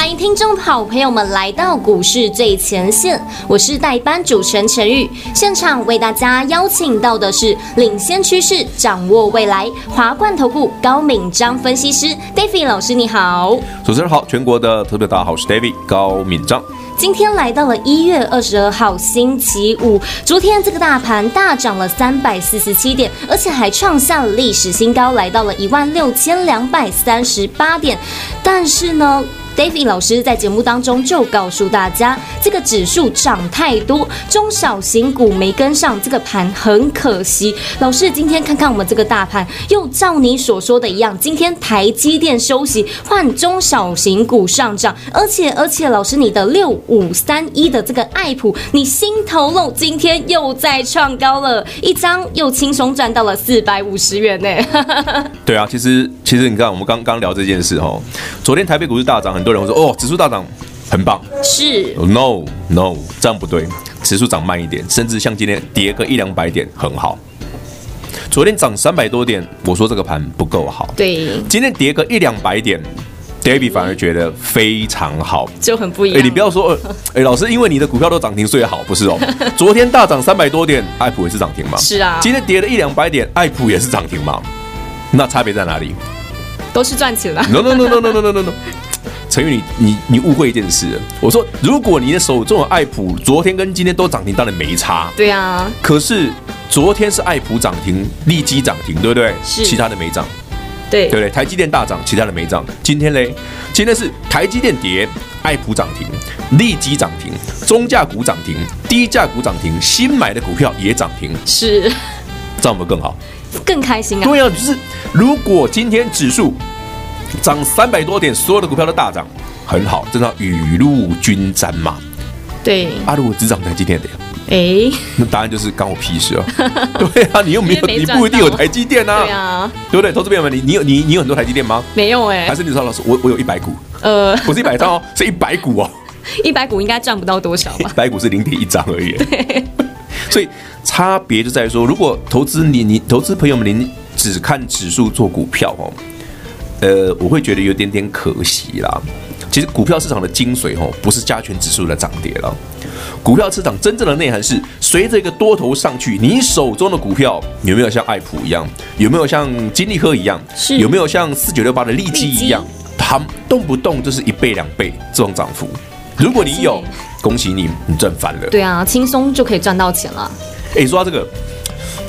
欢迎听众好朋友们来到股市最前线，我是代班主持人陈玉，现场为大家邀请到的是领先趋势、掌握未来华冠投顾高敏章分析师 David 老师，你好。主持人好，全国的特别大家好，我是 David 高敏章。今天来到了一月二十二号星期五，昨天这个大盘大涨了三百四十七点，而且还创下了历史新高，来到了一万六千两百三十八点，但是呢。David 老师在节目当中就告诉大家，这个指数涨太多，中小型股没跟上，这个盘很可惜。老师，今天看看我们这个大盘，又照你所说的一样，今天台积电休息，换中小型股上涨，而且而且，老师你的六五三一的这个爱普，你心头肉今天又再创高了，一张又轻松赚到了四百五十元呢。对啊，其实其实你看，我们刚刚聊这件事哦，昨天台北股市大涨，很多。有人说：“哦，指数大涨，很棒。”是。No No，这样不对，指数涨慢一点，甚至像今天跌个一两百点，很好。昨天涨三百多点，我说这个盘不够好。对。今天跌个一两百点，David 反而觉得非常好，就很不一样。哎，你不要说，哎，老师，因为你的股票都涨停，所以好，不是哦。昨天大涨三百多点，爱普也是涨停嘛？是啊。今天跌了一两百点，爱普也是涨停嘛？那差别在哪里？都是赚钱了。No No No No No No No No No。陈宇，你你你误会一件事了。我说，如果你的手中有爱普昨天跟今天都涨停，当然没差。对啊。可是昨天是爱普涨停，利基涨停，对不对？是。其他的没涨。对。对不对？台积电大涨，其他的没涨。今天嘞，今天是台积电跌，爱普涨停，利基涨停，中价股涨停，低价股涨停，新买的股票也涨停。是。这样会更好？更开心啊！对啊，就是如果今天指数。涨三百多点，所有的股票都大涨，很好，这叫雨露均沾嘛。对，啊，如果只涨台积电的，哎，那答案就是干我屁事哦。对啊，你又没有，你不一定有台积电啊。对啊，对不对？投资朋友们，你你有你你有很多台积电吗？没有哎。还是你说老师，我我有一百股，呃，不是一百张哦，是一百股哦。一百股应该赚不到多少吧？一百股是零点一张而已。对，所以差别就在于说，如果投资你你投资朋友们，您只看指数做股票哦。呃，我会觉得有点点可惜啦。其实股票市场的精髓哦，不是加权指数的涨跌了。股票市场真正的内涵是，随着一个多头上去，你手中的股票有没有像爱普一样，有没有像金利科一样，有没有像四九六八的利基一样，它动不动就是一倍两倍这种涨幅。如果你有，恭喜你，你赚翻了。对啊，轻松就可以赚到钱了。哎，说到这个。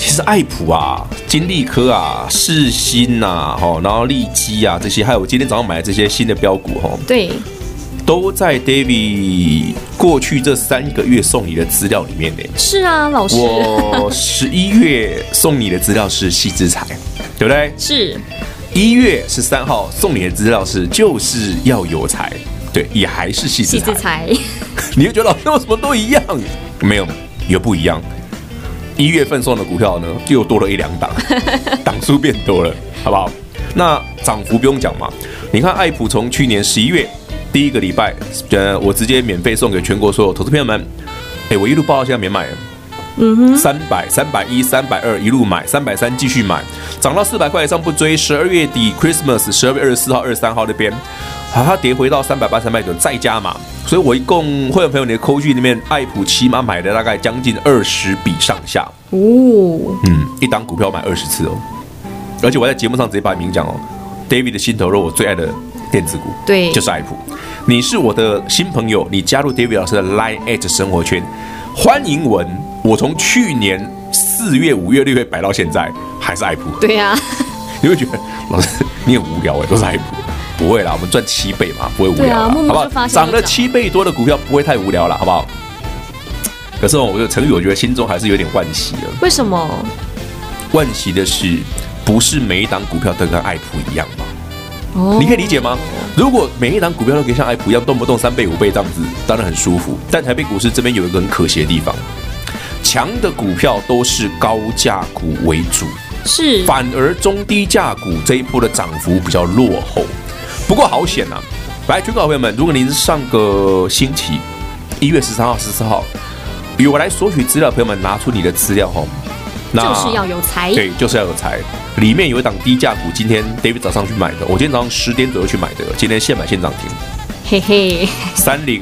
其实爱普啊、金利科啊、世新呐，哈，然后利基啊这些，还有我今天早上买的这些新的标股，哈，对，都在 David 过去这三个月送你的资料里面呢。是啊，老师，我十一月送你的资料是矽智财，对不对？是。一月十三号送你的资料是就是要有财，对，也还是矽智财。你会觉得那为什么都一样？没有，有不一样。一月份送的股票呢，就又多了一两档，档数变多了，好不好？那涨幅不用讲嘛，你看爱普从去年十一月第一个礼拜，呃，我直接免费送给全国所有投资朋友们，哎，我一路报到现在没买，嗯哼，三百、三百一、三百二一路买，三百三继续买，涨到四百块以上不追，十二月底 Christmas 十二月二十四号、二十三号那边。好，它跌回到三百八、三百九，再加码，所以我一共会员朋友你的扣据里面，爱普起码买了大概将近二十笔上下。哦，嗯，一档股票买二十次哦，而且我在节目上直接把名讲哦，David 的心头肉，我最爱的电子股，对，就是爱普。你是我的新朋友，你加入 David 老师的 Line@ 生活圈，欢迎文，我从去年四月、五月、六月摆到现在，还是爱普。对呀、啊，你会觉得老师你很无聊哎，都是爱普。不会啦，我们赚七倍嘛，不会无聊啦，好不好？涨了七倍多的股票不会太无聊了，好不好？可是我觉得陈宇，我觉得心中还是有点惋惜了。为什么？惋惜的是，不是每一档股票都跟爱普一样吗？哦，你可以理解吗？如果每一档股票都可以像爱普一样，动不动三倍、五倍这样子，当然很舒服。但台北股市这边有一个很可惜的地方，强的股票都是高价股为主。是，反而中低价股这一波的涨幅比较落后。不过好险呐、啊！来，全国朋友们，如果您是上个星期一月十三号、十四号与我来索取资料，朋友们拿出你的资料哈。那就是要有财，对，就是要有财。里面有一档低价股，今天 David 早上去买的，我今天早上十点左右去买的，今天现买现涨停。嘿嘿，三零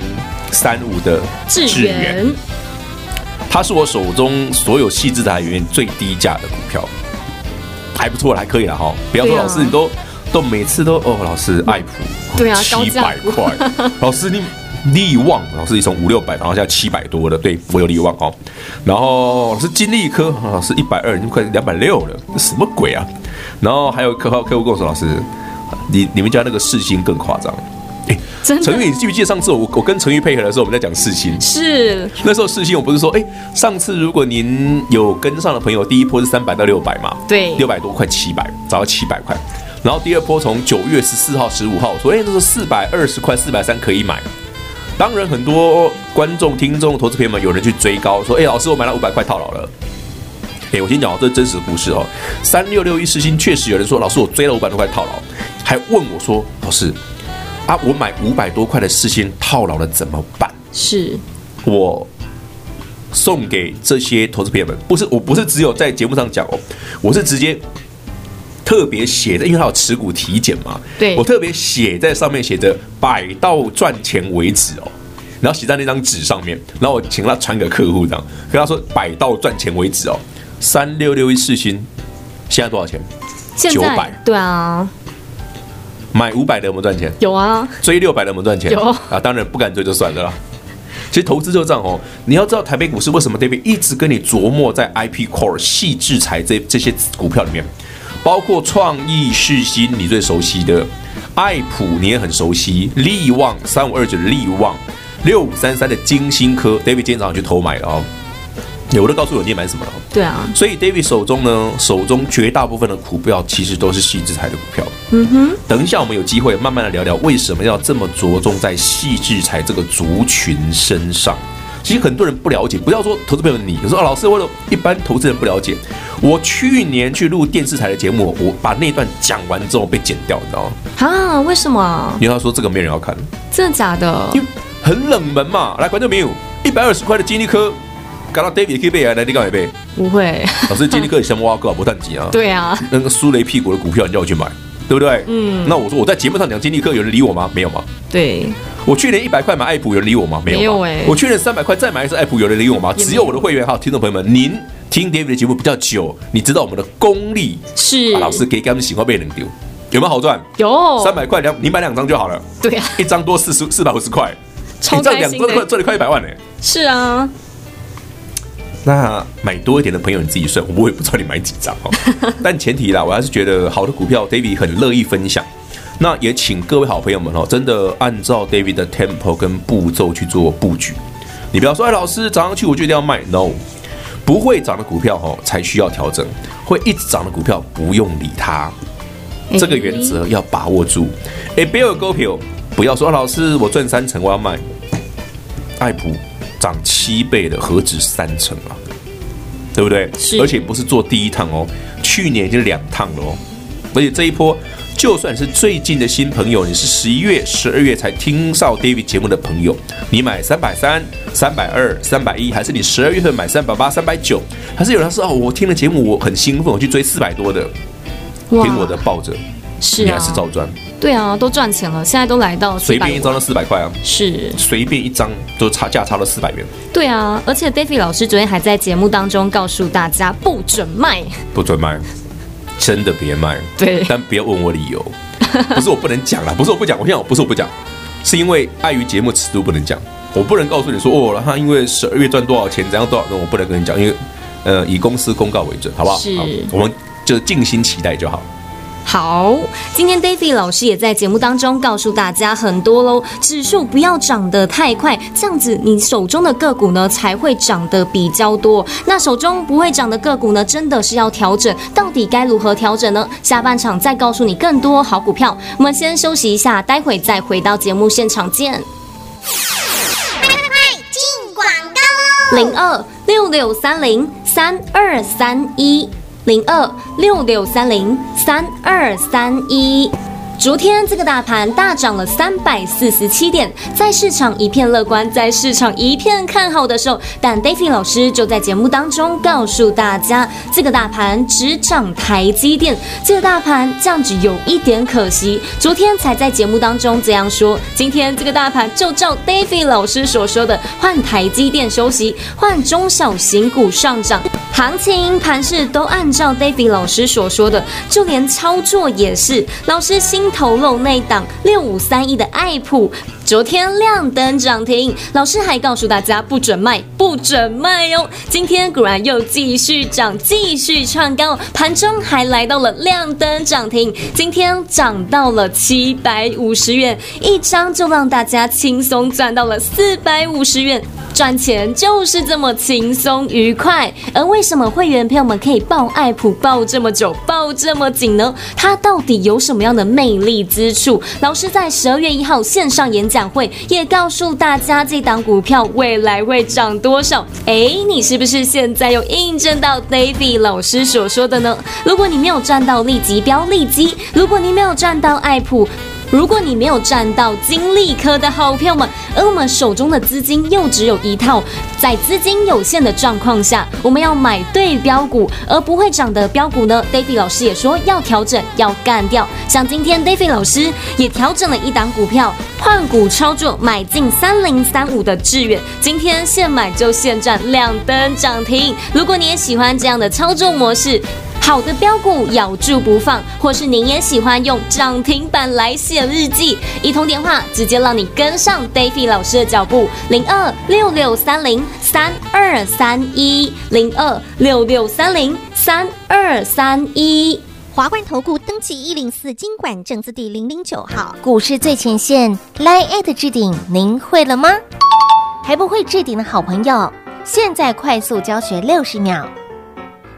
三五的智源，它是我手中所有细致台里面最低价的股票，还不错，还可以了哈。不要说老师，你都都每次都哦，老师爱普，对啊，七百块，老师你。利旺老师，从五六百，然后现在七百多了，对，我有利旺哦。然后老师金利科老师一百二，已经快两百六了，什么鬼啊？然后还有客号客户跟我说，老师，你你们家那个世星更夸张。哎，陈玉，你记不记得上次我我跟陈玉配合的时候，我们在讲世芯？是那时候世芯，我不是说，哎，上次如果您有跟上的朋友，第一波是三百到六百嘛，对，六百多块七百，涨到七百块。然后第二波从九月十四号、十五号，所以那是四百二十块、四百三可以买。当然，很多观众、听众、投资朋友们有人去追高，说：“哎，老师，我买了五百块套牢了。”哎，我先讲，这是真实的故事哦。三六六一四星确实有人说：“老师，我追了五百多块套牢。”还问我说：“老师，啊，我买五百多块的四星套牢了怎么办？”是，我送给这些投资朋友们，不是，我不是只有在节目上讲哦，我是直接。特别写的，因为他有持股体检嘛，对，我特别写在上面写着“摆到赚钱为止”哦，然后写在那张纸上面，然后我请他传给客户这样，跟他说“摆到赚钱为止”哦，三六六一四星现在多少钱？九百，对啊，买五百的有没有赚钱？有啊，追六百的有没有赚钱？有啊，当然不敢追就算了啦。其实投资就这样哦，你要知道台北股市为什么 David 一直跟你琢磨在 IP Core 细制裁这这些股票里面。包括创意世新，你最熟悉的；爱普你也很熟悉；力旺三五二九的力旺，六五三三的晶心科，David 今天早上去偷买了哦。有的告诉我你买什么了？对啊，所以 David 手中呢，手中绝大部分的股票其实都是矽智财的股票。嗯哼。等一下我们有机会慢慢的聊聊，为什么要这么着重在矽智财这个族群身上？其实很多人不了解，不要说投资朋友你，你说啊，老师，为了一般投资人不了解。我去年去录电视台的节目，我把那段讲完之后被剪掉，你知道吗？啊，为什么？因为他说这个没人要看，真的假的？因为很冷门嘛。来，观众朋友，一百二十块的金立科，搞到 David 可以背啊，来你干嘛背？不会，老师金立科也像挖个不淡季啊。对啊，那个苏雷屁股的股票，你叫我去买，对不对？嗯。那我说我在节目上讲金立科，有人理我吗？没有吗？对。我去年一百块买爱普，有人理我吗？没有。没有哎。我去年三百块再买一次爱普，有人理我吗？只有我的会员哈，听众朋友们，您。听 David 的节目比较久，你知道我们的功力是、啊、老师给他们喜欢被人丢，有没有好赚？有三百块两，你买两张就好了。对啊，一张多四十四百五十块，超开心的，赚赚了快一百万呢。是啊，那买多一点的朋友你自己算，我也不知道你买几张哦。但前提啦，我还是觉得好的股票 David 很乐意分享。那也请各位好朋友们哦，真的按照 David 的 tempo 跟步骤去做布局。你不要说哎，老师涨上去我就一定要卖，no。不会涨的股票哦，才需要调整；会一直涨的股票不用理它。这个原则要把握住。哎，不要有股票，不要说老师我赚三成我要卖。爱普涨七倍的何止三成啊？对不对？而且不是做第一趟哦，去年已经两趟了哦，而且这一波。就算是最近的新朋友，你是十一月、十二月才听到 David 节目的朋友，你买三百三、三百二、三百一，还是你十二月份买三百八、三百九，还是有人说哦，我听了节目我很兴奋，我去追四百多的，听我的抱着，是、啊、你还是照赚？对啊，都赚钱了，现在都来到随便一张都四百块啊，是随便一张都差价差了四百元。对啊，而且 David 老师昨天还在节目当中告诉大家不准卖，不准卖。真的别卖，对，但不要问我理由，不是我不能讲啦，不是我不讲，我现在不是我不讲，是因为碍于节目尺度不能讲，我不能告诉你说哦，他因为十二月赚多少钱，怎样多少，那我不能跟你讲，因为呃以公司公告为准，好不好？是，好，我们就静心期待就好。好，今天 David 老师也在节目当中告诉大家很多喽，指数不要涨得太快，这样子你手中的个股呢才会涨得比较多。那手中不会涨的个股呢，真的是要调整，到底该如何调整呢？下半场再告诉你更多好股票。我们先休息一下，待会再回到节目现场见。快快进广告喽！零二六六三零三二三一。零二六六三零三二三一。昨天这个大盘大涨了三百四十七点，在市场一片乐观，在市场一片看好的时候，但 David 老师就在节目当中告诉大家，这个大盘只涨台积电，这个大盘这样子有一点可惜。昨天才在节目当中这样说，今天这个大盘就照 David 老师所说的，换台积电休息，换中小型股上涨。行情盘势都按照 David 老师所说的，就连操作也是。老师心头龙内档六五三一的爱普，昨天亮灯涨停，老师还告诉大家不准卖，不准卖哦。今天果然又继续涨，继续创高，盘中还来到了亮灯涨停，今天涨到了七百五十元一张，就让大家轻松赚到了四百五十元。赚钱就是这么轻松愉快，而为什么会员朋友们可以抱爱普抱这么久，抱这么紧呢？它到底有什么样的魅力之处？老师在十二月一号线上演讲会也告诉大家，这档股票未来会涨多少？哎，你是不是现在又印证到 David 老师所说的呢？如果你没有赚到利即标立即，如果你没有赚到爱普。如果你没有赚到金利科的好票们，而我们手中的资金又只有一套，在资金有限的状况下，我们要买对标股，而不会涨的标股呢？David 老师也说要调整，要干掉。像今天 David 老师也调整了一档股票，换股操作，买进三零三五的智原，今天现买就现赚，亮灯涨停。如果你也喜欢这样的操作模式，好的标股咬住不放，或是您也喜欢用涨停板来写日记，一通电话直接让你跟上 David 老师的脚步，零二六六三零三二三一，零二六六三零三二三一。华冠投顾登记一零四金管证字第零零九号，股市最前线，Line@ 置顶，您会了吗？还不会置顶的好朋友，现在快速教学六十秒。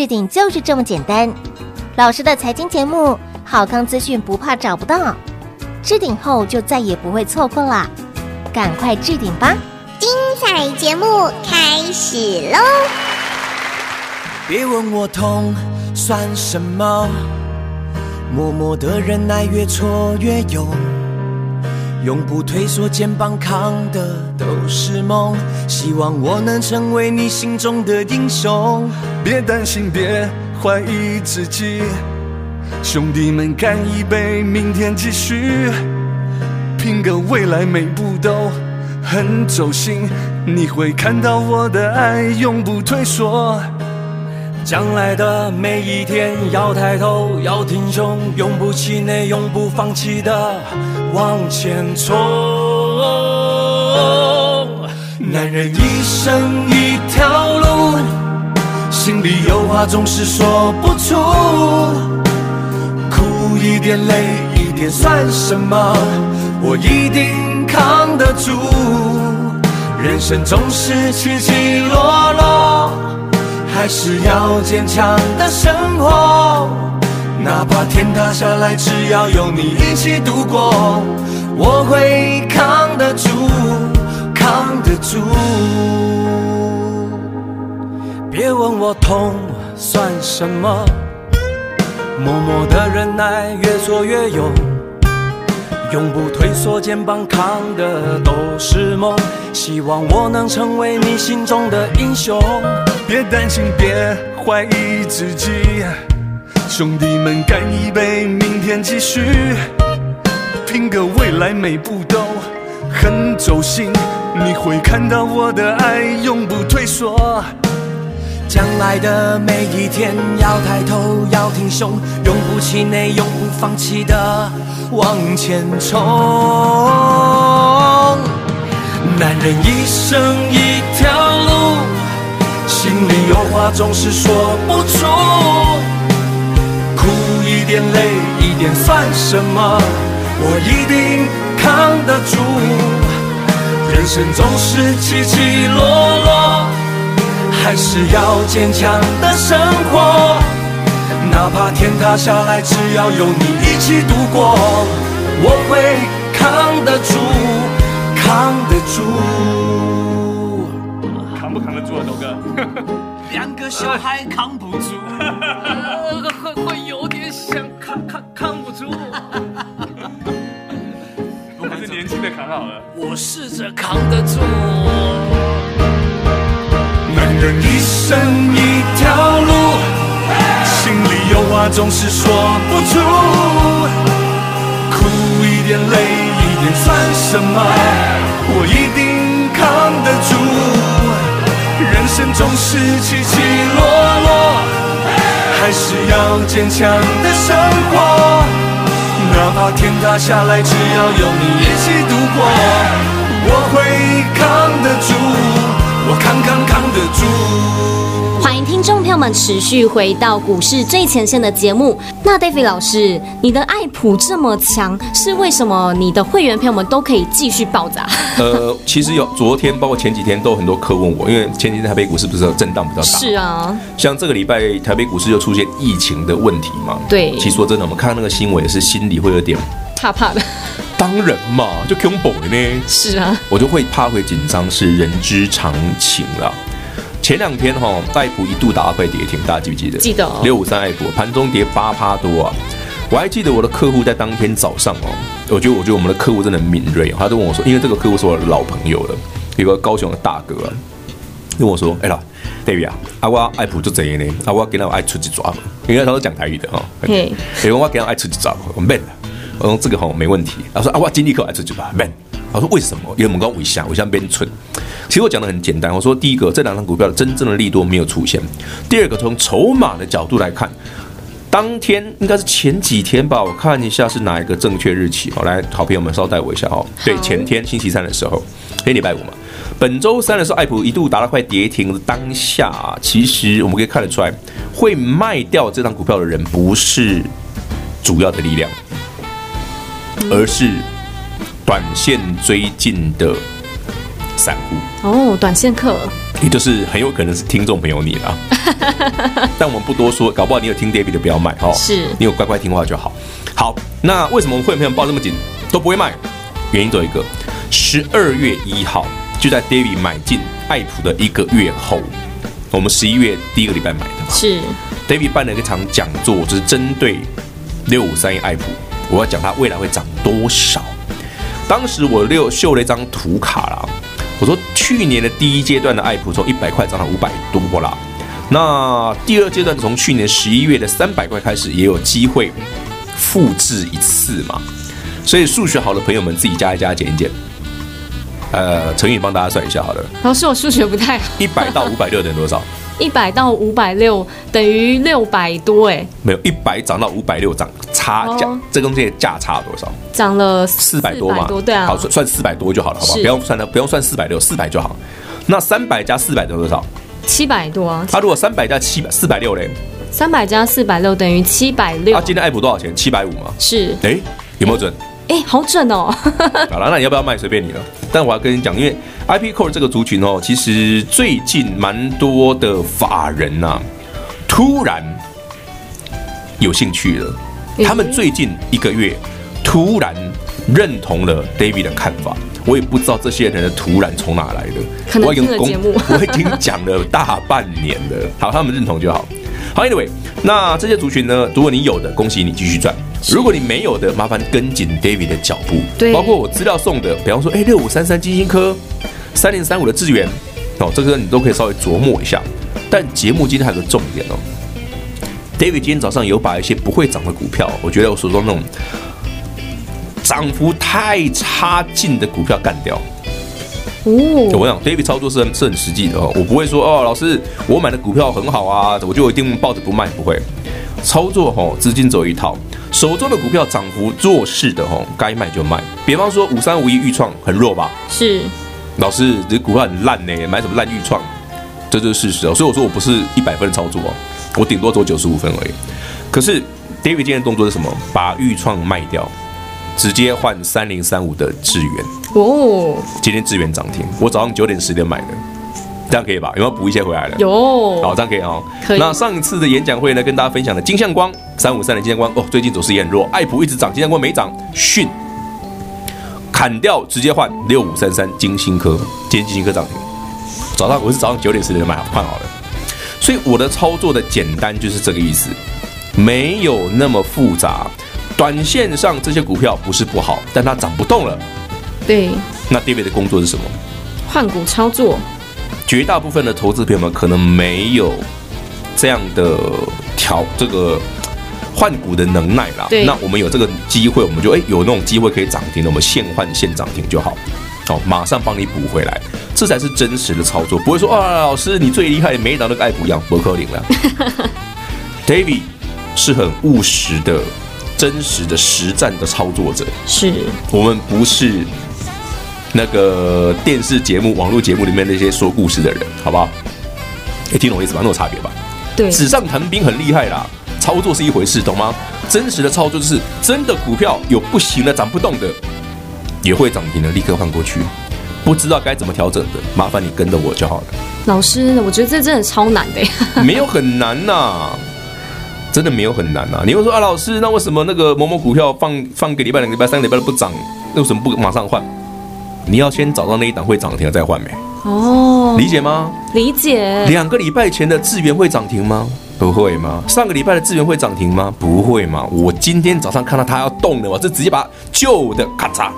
置顶就是这么简单，老师的财经节目，好康资讯不怕找不到，置顶后就再也不会错过啦，赶快置顶吧！精彩节目开始喽！别问我痛算什么，默默的忍耐越挫越勇。永不退缩，肩膀扛的都是梦。希望我能成为你心中的英雄。别担心，别怀疑自己，兄弟们干一杯，明天继续，拼个未来，每步都很走心。你会看到我的爱，永不退缩。将来的每一天，要抬头，要挺胸，永不气馁，永不放弃的往前冲。男人一生一条路，心里有话总是说不出，苦一点，累一点算什么？我一定扛得住。人生总是起起落落。还是要坚强的生活，哪怕天塌下来，只要有你一起度过，我会扛得住，扛得住。别问我痛算什么，默默的忍耐，越挫越勇，永不退缩，肩膀扛的都是梦，希望我能成为你心中的英雄。别担心，别怀疑自己，兄弟们干一杯，明天继续，拼个未来，每步都很走心。你会看到我的爱，永不退缩。将来的每一天，要抬头，要挺胸，永不气馁，永不放弃的往前冲。男人一生一条路。心里有话总是说不出，一点累一点算什么？我一定扛得住。人生总是起起落落，还是要坚强的生活。哪怕天塌下来，只要有你一起度过，我会扛得住，扛得住。扛不扛得住啊，豆哥？两个小孩扛不住，扛得住。男人一生一条路，心里有话总是说不出，苦一点累一点算什么？我一定扛得住。人生总是起起落落，还是要坚强的生活。哪怕天塌下来，只要有你一起度过，我会扛得住，我扛扛扛得住。欢迎听众朋友们持续回到股市最前线的节目。那 David 老师，你的爱普这么强，是为什么？你的会员朋友们都可以继续爆炸？呃，其实有昨天，包括前几天，都有很多客问我，因为前几天台北股市不是震荡比较大？是啊。像这个礼拜台北股市又出现疫情的问题嘛？对。其实说真的，我们看到那个新闻也是心里会有点怕怕的。当然嘛，就恐怖的呢。是啊。我就会怕会紧张，是人之常情啦。前两天哈，爱普一度打到快跌停，大家记不记得？记得哦。六五三爱普盘中跌八趴多啊！我还记得我的客户在当天早上哦，我觉得我觉得我们的客户真的很敏锐，他就问我说，因为这个客户是我的老朋友了，有个高雄的大哥啊，跟我说，哎啦，David 啊，阿我爱普就这样呢，阿我给他爱出去抓，因为他都讲台语的哈，嘿，因为我给他爱出去抓，我 man，我说这个哈没问题，他说啊我经理可爱出去抓 man。我说为什么？因为我们刚尾下尾下边存。其实我讲的很简单。我说第一个，这两张股票的真正的利多没有出现。第二个，从筹码的角度来看，当天应该是前几天吧？我看一下是哪一个正确日期。好，来，好朋友们稍待我一下哦。对，前天星期三的时候，黑礼拜五嘛。本周三的时候，爱普一度达到快跌停当下，其实我们可以看得出来，会卖掉这张股票的人不是主要的力量，而是。短线追进的散户哦，短线客，也就是很有可能是听众朋友你了。但我们不多说，搞不好你有听 David 的不要卖哦。是你有乖乖听话就好。好，那为什么会员朋友抱这么紧都不会卖？原因只有一个，十二月一号就在 David 买进爱普的一个月后，我们十一月第一个礼拜买的嘛。是 David 办了一场讲座，就是针对六五三一爱普，我要讲它未来会涨多少。当时我六秀了一张图卡啦，我说去年的第一阶段的爱普从一百块涨到五百多啦，那第二阶段从去年十一月的三百块开始也有机会复制一次嘛，所以数学好的朋友们自己加一加减一减，呃，陈宇帮大家算一下好了。老师，我数学不太好。一百到五百六等于多少？一百到五百六等于六百多哎，没有一百涨到五百六涨差价，哦、这中间的价差多少？涨了四百多嘛，对啊，好算算四百多就好了，好不好？不用算了，不用算四百六，四百就好。那三百加四百等于多少？七百多啊。他如果三百加七百四百六嘞？三百加四百六等于七百六。啊，今天爱普多少钱？七百五吗？是。哎，有没有准？哎，好准哦！好了，那你要不要卖？随便你了。但我要跟你讲，因为 IP Core 这个族群哦，其实最近蛮多的法人呐、啊，突然有兴趣了。他们最近一个月突然认同了 David 的看法，我也不知道这些人的突然从哪来的。可能听了节目，我已经讲了大半年了。好，他们认同就好。好，Anyway，那这些族群呢，如果你有的，恭喜你继续赚。如果你没有的，麻烦跟紧 David 的脚步，对，包括我资料送的，比方说，哎，六五三三金星科，三零三五的智源，哦，这个你都可以稍微琢磨一下。但节目今天还有个重点哦，David 今天早上有把一些不会涨的股票，我觉得我手中那种涨幅太差劲的股票干掉。哦，我想 David 操作是很是很实际的哦，我不会说哦，老师，我买的股票很好啊，我就一定抱着不卖，不会。操作吼，资金走一套，手中的股票涨幅弱势的吼，该卖就卖。比方说五三五一预创很弱吧？是。老师，这股票很烂呢，买什么烂预创？这就是事实哦。所以我说我不是一百分的操作哦，我顶多走九十五分而已。可是 David 今天的动作是什么？把预创卖掉，直接换三零三五的智源。哦，今天智源涨停，我早上九点十点买的，这样可以吧？有没有补一些回来了？有，好，这样可以哦。可以。那上一次的演讲会呢，跟大家分享的金相光三五三的金相光哦，最近走势也很弱，爱普一直涨，金相光没涨，逊砍掉，直接换六五三三金星科，今天金星科涨停。早上我是早上九点十点买好换好了，所以我的操作的简单就是这个意思，没有那么复杂。短线上这些股票不是不好，但它涨不动了。对。那 David 的工作是什么？换股操作。绝大部分的投资朋友们可能没有这样的调这个换股的能耐啦。对。那我们有这个机会，我们就哎有那种机会可以涨停的，我们现换现涨停就好。好，马上帮你补回来。这才是真实的操作，不会说啊，老师你最厉害，每一档都跟爱普一样，不可能了。David 是很务实的、真实的实战的操作者，是我们不是那个电视节目、网络节目里面那些说故事的人，好不好？哎，听懂我意思吧？那有差别吧？对，纸上谈兵很厉害啦，操作是一回事，懂吗？真实的操作就是真的股票有不行的、涨不动的，也会涨停的，立刻换过去。不知道该怎么调整的，麻烦你跟着我就好了。老师，我觉得这真的超难的呀。没有很难呐、啊，真的没有很难呐、啊。你会说啊，老师，那为什么那个某某股票放放个礼拜、两个礼拜、三个礼拜都不涨，那为什么不马上换？你要先找到那一档会涨停的再换没？哦，理解吗？理解。两个礼拜前的智源会涨停吗？不会吗？上个礼拜的智源会涨停吗？不会吗？我今天早上看到它要动了，我就直接把旧的咔嚓。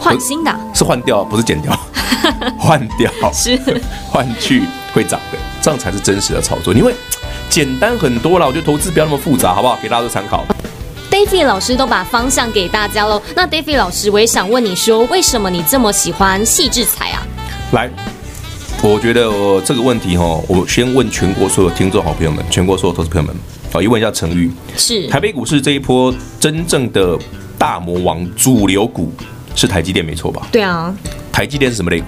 换新的，是换掉，不是剪掉，换掉是 换去会涨的，这样才是真实的操作。因为简单很多了，我觉得投资不要那么复杂，好不好？给大家做参考。David 老师都把方向给大家喽。那 David 老师，我也想问你说，为什么你这么喜欢矽智财啊？来，我觉得我这个问题哈，我先问全国所有听众好朋友们，全国所有投资朋友们，好，一问一下成玉，是台北股市这一波真正的大魔王主流股。是台积电没错吧？对啊，台积电是什么类股？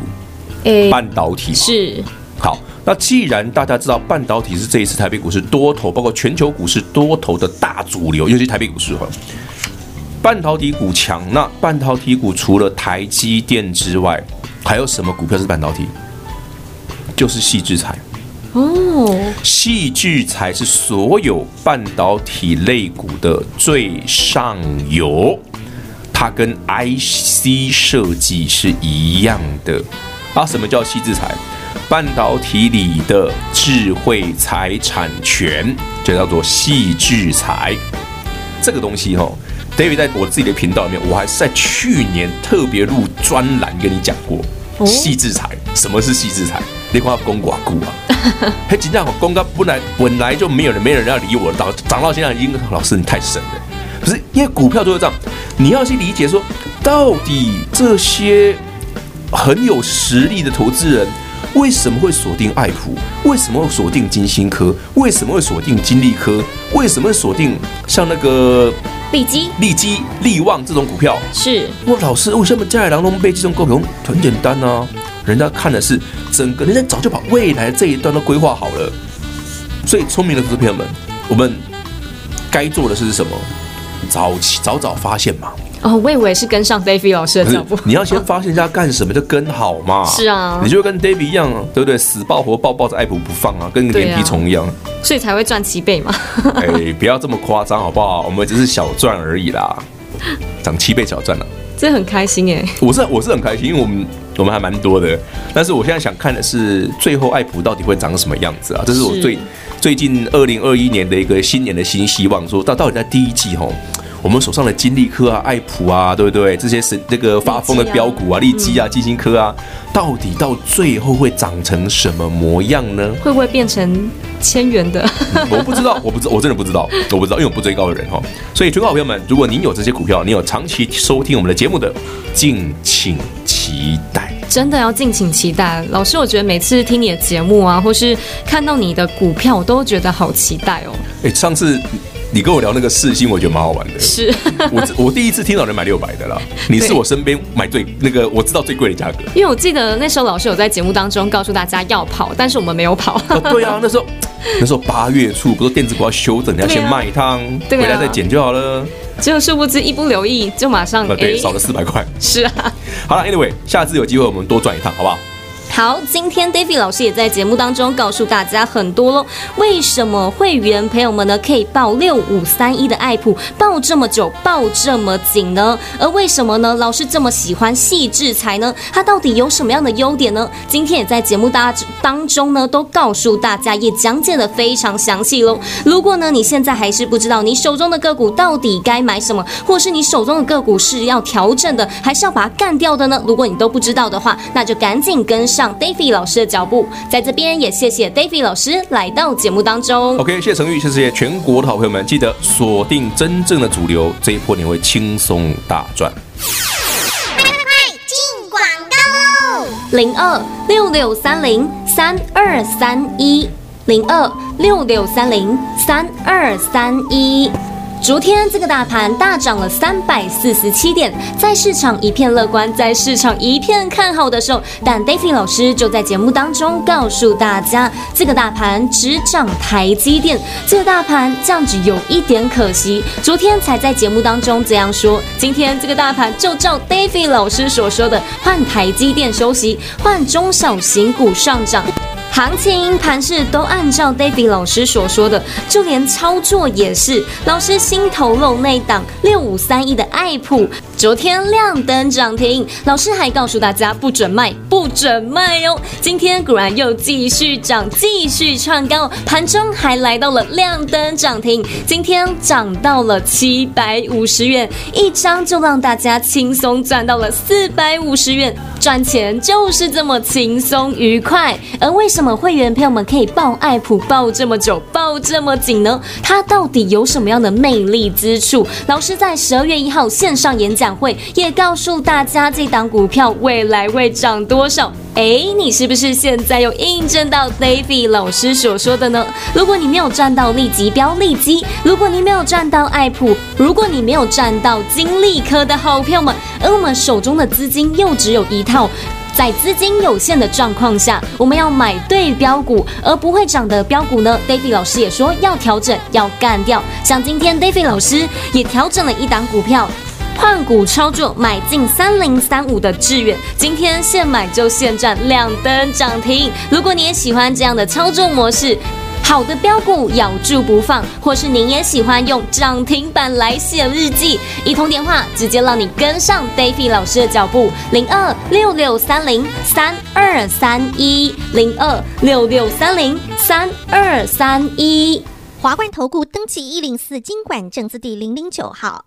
诶，半导体是。好，那既然大家知道半导体是这一次台北股市多头，包括全球股市多头的大主流，尤其台北股市哈，半导体股强。那半导体股除了台积电之外，还有什么股票是半导体？就是矽智财哦，矽智财是所有半导体类股的最上游。它跟 IC 设计是一样的啊？什么叫矽智财？半导体里的智慧财产权就叫做细智财。这个东西哈，David 在我自己的频道里面，我还是在去年特别录专栏跟你讲过细智财。什么是细智财？你看公寡股啊，嘿，今天我公告本来本来就没有人，没有人要理我，到涨到现在已经，老师你太神了。不是因为股票就是这样，你要去理解说，到底这些很有实力的投资人为什么会锁定爱普？为什么会锁定金星科？为什么会锁定金利科？为什么会锁定像那个利基、利基、利旺这种股票？是，我老师为什么家里郎中被这种股票很简单呢、啊？人家看的是整个，人家早就把未来这一段都规划好了。所以聪明的投资朋友们，我们该做的是什么？早期早早发现嘛！哦，我以为是跟上 David 老师的脚步。你要先发现一下干什么，就跟好嘛。是啊，你就跟 David 一样，对不对？死抱活抱，抱着爱普不放啊，跟个脸皮虫一样。所以才会赚七倍嘛。哎，不要这么夸张好不好？我们只是小赚而已啦，涨七倍小赚了，真的很开心哎！我是我是很开心，因为我们我们还蛮多的。但是我现在想看的是，最后爱普到底会长什么样子啊？这是我最。最近二零二一年的一个新年的新希望，说到到底在第一季吼，我们手上的金利科啊、爱普啊，对不对？这些是那个发疯的标股啊、利基啊、基金科啊，到底到最后会长成什么模样呢？会不会变成千元的？我不知道，我不知，我真的不知道，我不知道，因为我不追高的人哈。所以，全国好朋友们，如果您有这些股票，你有长期收听我们的节目的，敬请期待。真的要敬请期待，老师，我觉得每次听你的节目啊，或是看到你的股票，我都觉得好期待哦。哎，上次你跟我聊那个四星，我觉得蛮好玩的。是我我第一次听到人买六百的啦，你是我身边买最那个我知道最贵的价格。因为我记得那时候老师有在节目当中告诉大家要跑，但是我们没有跑。哦、对啊，那时候那时候八月初，不是电子股要休整，你要先卖一趟，回来再减就好了。结果殊不知一不留意，就马上对少了四百块。是啊，好了，Anyway，下次有机会我们多赚一趟，好不好？好，今天 David 老师也在节目当中告诉大家很多喽。为什么会员朋友们呢可以抱六五三一的爱普抱这么久，抱这么紧呢？而为什么呢？老师这么喜欢矽智财呢？它到底有什么样的优点呢？今天也在节目大当中呢都告诉大家，也讲解的非常详细喽。如果呢你现在还是不知道你手中的个股到底该买什么，或是你手中的个股是要调整的，还是要把它干掉的呢？如果你都不知道的话，那就赶紧跟上。David 老师的脚步，在这边也谢谢 David 老师来到节目当中。OK，谢谢成玉，谢谢全国的好朋友们，记得锁定真正的主流，这一波你会轻松大赚。快快快，进广告喽！零二六六三零三二三一，零二六六三零三二三一。昨天这个大盘大涨了三百四十七点，在市场一片乐观，在市场一片看好的时候，但 David 老师就在节目当中告诉大家，这个大盘只涨台积电，这个大盘这样子有一点可惜。昨天才在节目当中这样说，今天这个大盘就照 David 老师所说的，换台积电休息，换中小型股上涨。行情盘势都按照 David 老师所说的，就连操作也是。老师心头肉那档六五三一的爱普，昨天亮灯涨停，老师还告诉大家不准卖，不准卖哦。今天果然又继续涨，继续创高，盘中还来到了亮灯涨停，今天涨到了七百五十元一张，就让大家轻松赚到了四百五十元，赚钱就是这么轻松愉快。而为什么？会员朋友们可以抱爱普抱这么久，抱这么紧呢？它到底有什么样的魅力之处？老师在十二月一号线上演讲会也告诉大家，这档股票未来会涨多少？哎，你是不是现在又印证到 Davi 老师所说的呢？如果你没有赚到立即标立即，如果你没有赚到爱普，如果你没有赚到金利科的好票们，而我们手中的资金又只有一套。在资金有限的状况下，我们要买对标股，而不会涨的标股呢？Davi 老师也说要调整，要干掉。像今天 Davi 老师也调整了一档股票，换股操作，买进三零三五的志远，今天现买就现赚，亮灯涨停。如果你也喜欢这样的操作模式，好的标股咬住不放，或是您也喜欢用涨停板来写日记，一通电话直接让你跟上 David 老师的脚步，零二六六三零三二三一，零二六六三零三二三一。华冠投顾登记一零四金管证字第零零九号，